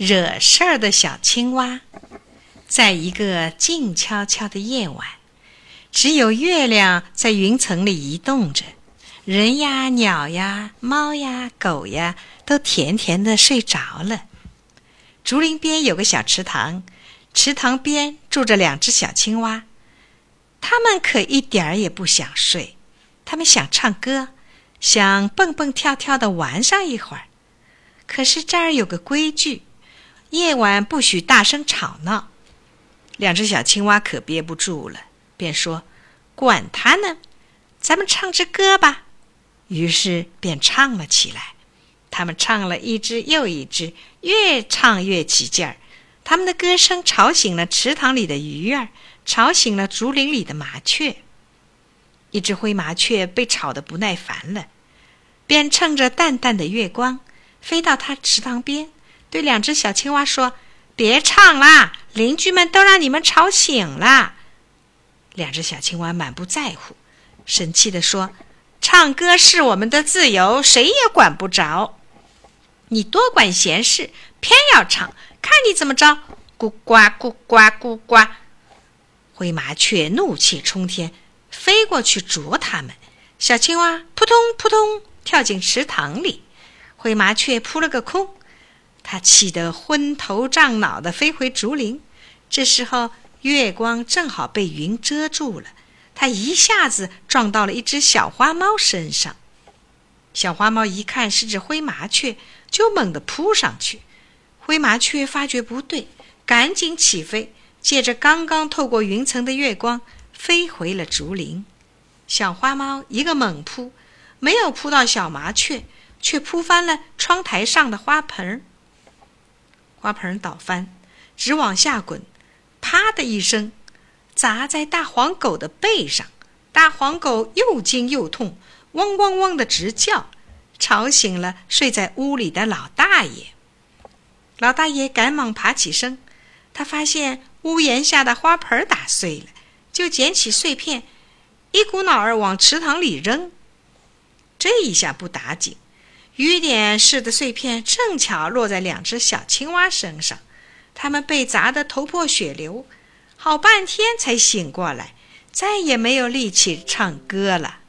惹事儿的小青蛙。在一个静悄悄的夜晚，只有月亮在云层里移动着，人呀、鸟呀、猫呀、狗呀都甜甜的睡着了。竹林边有个小池塘，池塘边住着两只小青蛙，它们可一点儿也不想睡，它们想唱歌，想蹦蹦跳跳的玩上一会儿。可是这儿有个规矩，夜晚不许大声吵闹。两只小青蛙可憋不住了，便说：“管他呢，咱们唱支歌吧。”于是便唱了起来。他们唱了一支又一支，越唱越起劲儿。他们的歌声吵醒了池塘里的鱼儿，吵醒了竹林里的麻雀。一只灰麻雀被吵得不耐烦了，便趁着淡淡的月光，飞到它池塘边，对两只小青蛙说。别唱啦！邻居们都让你们吵醒了。两只小青蛙满不在乎，生气地说：“唱歌是我们的自由，谁也管不着。你多管闲事，偏要唱，看你怎么着！”咕呱咕呱咕呱，灰麻雀怒气冲天，飞过去啄它们。小青蛙扑通扑通跳进池塘里，灰麻雀扑了个空。他气得昏头胀脑的飞回竹林，这时候月光正好被云遮住了，他一下子撞到了一只小花猫身上。小花猫一看是只灰麻雀，就猛地扑上去。灰麻雀发觉不对，赶紧起飞，借着刚刚透过云层的月光，飞回了竹林。小花猫一个猛扑，没有扑到小麻雀，却扑翻了窗台上的花盆儿。花盆倒翻，直往下滚，啪的一声，砸在大黄狗的背上。大黄狗又惊又痛，汪汪汪的直叫，吵醒了睡在屋里的老大爷。老大爷赶忙爬起身，他发现屋檐下的花盆打碎了，就捡起碎片，一股脑儿往池塘里扔。这一下不打紧。雨点似的碎片正巧落在两只小青蛙身上，它们被砸得头破血流，好半天才醒过来，再也没有力气唱歌了。